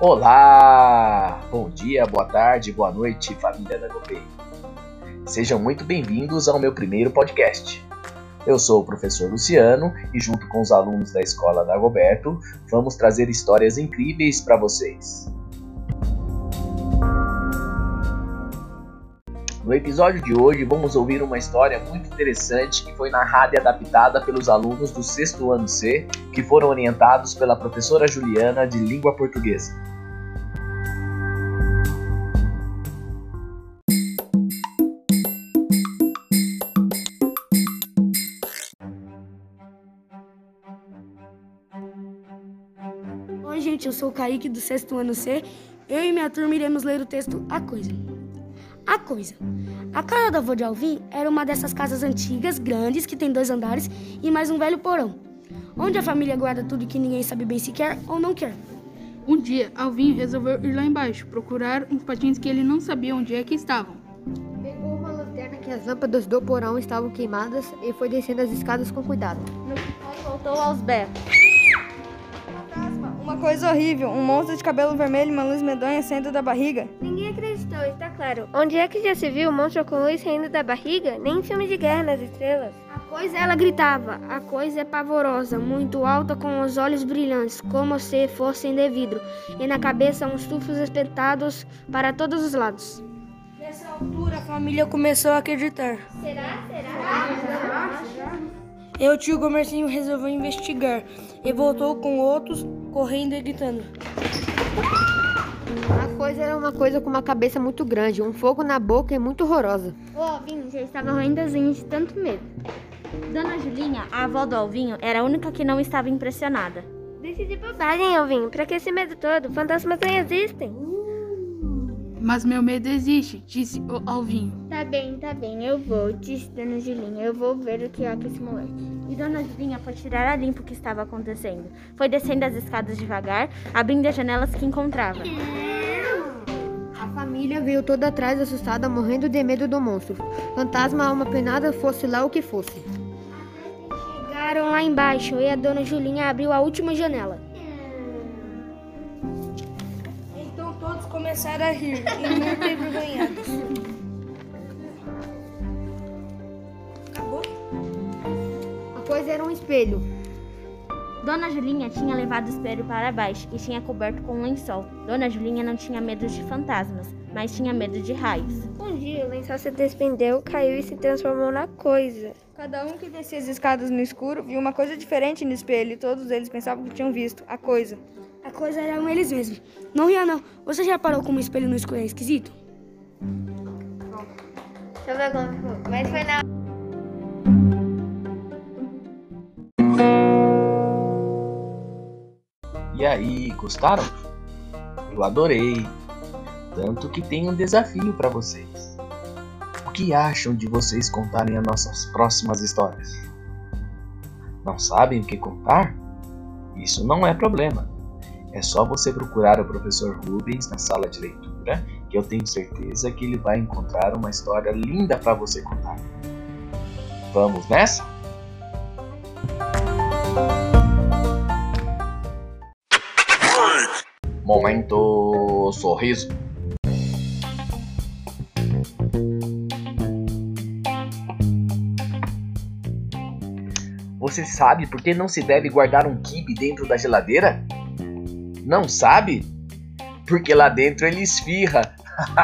Olá! Bom dia, boa tarde, boa noite, família da Gopei. Sejam muito bem-vindos ao meu primeiro podcast. Eu sou o professor Luciano e, junto com os alunos da escola da Goberto, vamos trazer histórias incríveis para vocês. No episódio de hoje, vamos ouvir uma história muito interessante que foi narrada e adaptada pelos alunos do sexto ano C, que foram orientados pela professora Juliana de língua portuguesa. Oi, gente, eu sou o Kaique do sexto ano C. Eu e minha turma iremos ler o texto A Coisa. A Coisa. A casa da avó de Alvin era uma dessas casas antigas, grandes, que tem dois andares e mais um velho porão, onde a família guarda tudo que ninguém sabe bem se quer ou não quer. Um dia, Alvinho resolveu ir lá embaixo, procurar uns patins que ele não sabia onde é que estavam. Pegou uma lanterna que as lâmpadas do porão estavam queimadas e foi descendo as escadas com cuidado. No final voltou aos berros. Fantasma, uma coisa horrível, um monstro de cabelo vermelho e uma luz medonha saindo da barriga. Ninguém claro. Onde é que já se viu um monstro com luz saindo da barriga? Nem em filme de guerra nas estrelas. A coisa ela gritava, a coisa é pavorosa, muito alta, com os olhos brilhantes, como se fossem de vidro, e na cabeça uns tufos espetados para todos os lados. Nessa altura, a família começou a acreditar. Será? Será? E o tio Gomercinho resolveu investigar e voltou com outros, correndo e gritando. A coisa era uma coisa com uma cabeça muito grande, um fogo na boca e muito horrorosa. O Alvinho já estava roendo as unhas de tanto medo. Dona Julinha, a avó do Alvinho, era a única que não estava impressionada. Deixe de bobagem, Alvinho. Pra que esse medo todo? Fantasmas não existem. Mas meu medo existe, disse o Alvinho. Tá bem, tá bem. Eu vou, disse Dona Julinha. Eu vou ver o que há com esse moleque. E Dona Julinha foi tirar a limpo o que estava acontecendo. Foi descendo as escadas devagar, abrindo as janelas que encontrava. A família veio toda atrás assustada, morrendo de medo do monstro. Fantasma, alma penada, fosse lá o que fosse. Chegaram lá embaixo e a Dona Julinha abriu a última janela. Então todos começaram a rir e muito envergonhados. Acabou? A coisa era um espelho. Dona Julinha tinha levado o espelho para baixo e tinha coberto com um lençol. Dona Julinha não tinha medo de fantasmas, mas tinha medo de raios. Um dia o lençol se desprendeu, caiu e se transformou na coisa. Cada um que descia as escadas no escuro viu uma coisa diferente no espelho e todos eles pensavam que tinham visto a coisa. A coisa eram eles mesmos. Não ria não. Você já parou com um espelho no escuro é esquisito? Deixa eu ver como ficou. Mas foi na E aí, gostaram? Eu adorei. Tanto que tem um desafio para vocês. O que acham de vocês contarem as nossas próximas histórias? Não sabem o que contar? Isso não é problema. É só você procurar o professor Rubens na sala de leitura, que eu tenho certeza que ele vai encontrar uma história linda para você contar. Vamos nessa? Momento sorriso. Você sabe por que não se deve guardar um quibe dentro da geladeira? Não sabe? Porque lá dentro ele esfirra.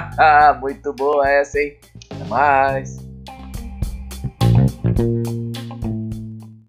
Muito boa essa, hein? Até mais.